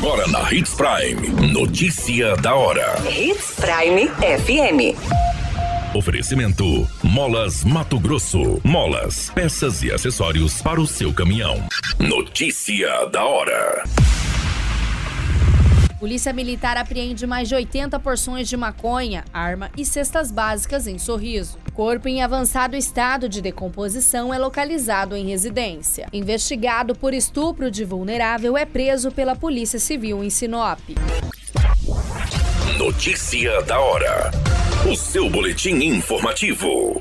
Agora na Hits Prime. Notícia da hora. Hits Prime FM. Oferecimento: Molas Mato Grosso. Molas, peças e acessórios para o seu caminhão. Notícia da hora. Polícia Militar apreende mais de 80 porções de maconha, arma e cestas básicas em Sorriso. Corpo em avançado estado de decomposição é localizado em residência. Investigado por estupro de vulnerável é preso pela Polícia Civil em Sinop. Notícia da hora. O seu boletim informativo.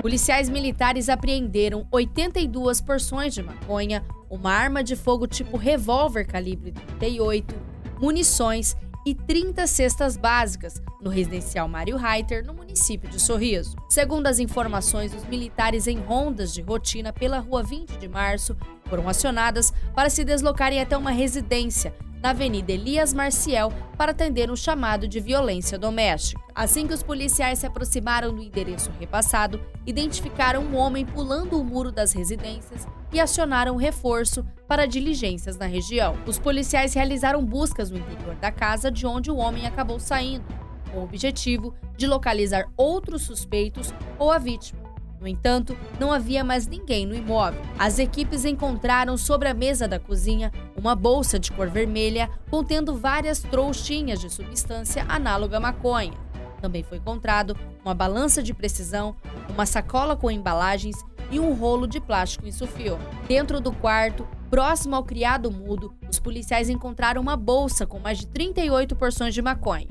Policiais militares apreenderam 82 porções de maconha, uma arma de fogo tipo revólver calibre 38, munições e 30 cestas básicas no residencial Mário Reiter, no município de Sorriso. Segundo as informações, os militares em rondas de rotina pela rua 20 de março foram acionadas para se deslocarem até uma residência na Avenida Elias Marcial para atender um chamado de violência doméstica. Assim que os policiais se aproximaram do endereço repassado, identificaram um homem pulando o muro das residências e acionaram reforço para diligências na região. Os policiais realizaram buscas no interior da casa de onde o homem acabou saindo, com o objetivo de localizar outros suspeitos ou a vítima. No entanto, não havia mais ninguém no imóvel. As equipes encontraram sobre a mesa da cozinha uma bolsa de cor vermelha contendo várias trouxinhas de substância análoga à maconha. Também foi encontrado uma balança de precisão, uma sacola com embalagens e um rolo de plástico em sulfio. Dentro do quarto, próximo ao criado mudo, os policiais encontraram uma bolsa com mais de 38 porções de maconha.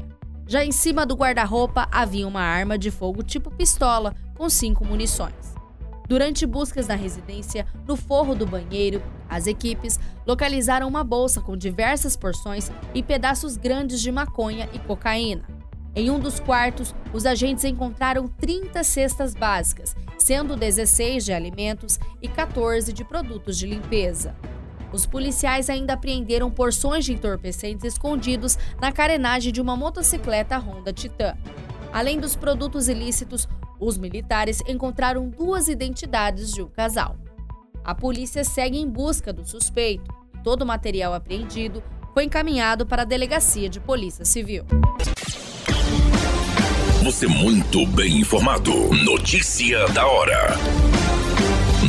Já em cima do guarda-roupa havia uma arma de fogo tipo pistola, com cinco munições. Durante buscas na residência, no forro do banheiro, as equipes localizaram uma bolsa com diversas porções e pedaços grandes de maconha e cocaína. Em um dos quartos, os agentes encontraram 30 cestas básicas, sendo 16 de alimentos e 14 de produtos de limpeza. Os policiais ainda apreenderam porções de entorpecentes escondidos na carenagem de uma motocicleta Honda Titan. Além dos produtos ilícitos, os militares encontraram duas identidades de um casal. A polícia segue em busca do suspeito. Todo o material apreendido foi encaminhado para a Delegacia de Polícia Civil. Você muito bem informado. Notícia da hora.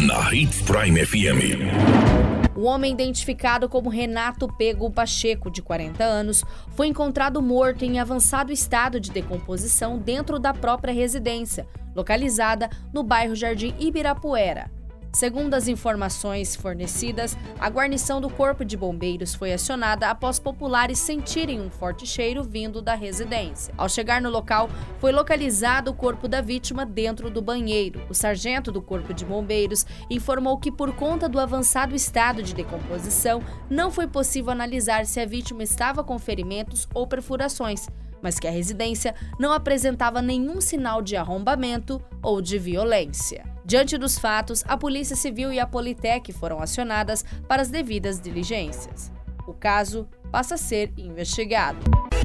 Na Hits Prime FM. O homem identificado como Renato Pego Pacheco, de 40 anos, foi encontrado morto em avançado estado de decomposição dentro da própria residência, localizada no bairro Jardim Ibirapuera. Segundo as informações fornecidas, a guarnição do Corpo de Bombeiros foi acionada após populares sentirem um forte cheiro vindo da residência. Ao chegar no local, foi localizado o corpo da vítima dentro do banheiro. O sargento do Corpo de Bombeiros informou que, por conta do avançado estado de decomposição, não foi possível analisar se a vítima estava com ferimentos ou perfurações mas que a residência não apresentava nenhum sinal de arrombamento ou de violência. Diante dos fatos, a Polícia Civil e a Politec foram acionadas para as devidas diligências. O caso passa a ser investigado.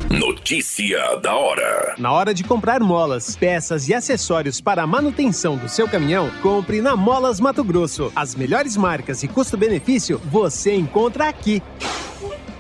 Notícia da hora. Na hora de comprar molas, peças e acessórios para a manutenção do seu caminhão, compre na Molas Mato Grosso. As melhores marcas e custo-benefício você encontra aqui.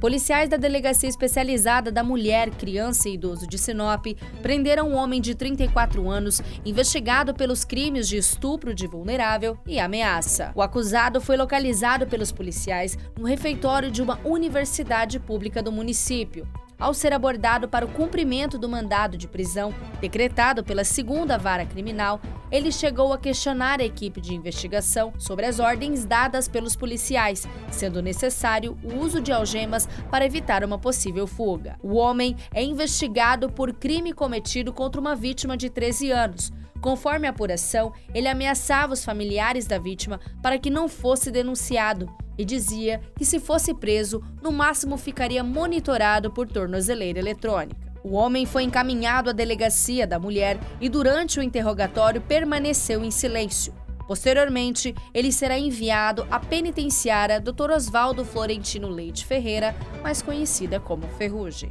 Policiais da Delegacia Especializada da Mulher, Criança e Idoso de Sinop prenderam um homem de 34 anos investigado pelos crimes de estupro de vulnerável e ameaça. O acusado foi localizado pelos policiais no refeitório de uma universidade pública do município ao ser abordado para o cumprimento do mandado de prisão decretado pela segunda vara criminal, ele chegou a questionar a equipe de investigação sobre as ordens dadas pelos policiais, sendo necessário o uso de algemas para evitar uma possível fuga. O homem é investigado por crime cometido contra uma vítima de 13 anos. Conforme a apuração, ele ameaçava os familiares da vítima para que não fosse denunciado e dizia que, se fosse preso, no máximo ficaria monitorado por tornozeleira eletrônica. O homem foi encaminhado à delegacia da mulher e, durante o interrogatório, permaneceu em silêncio. Posteriormente, ele será enviado à penitenciária Dr. Oswaldo Florentino Leite Ferreira, mais conhecida como Ferrugem.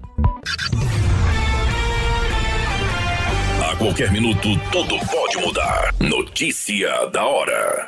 A qualquer minuto, tudo pode mudar. Notícia da hora.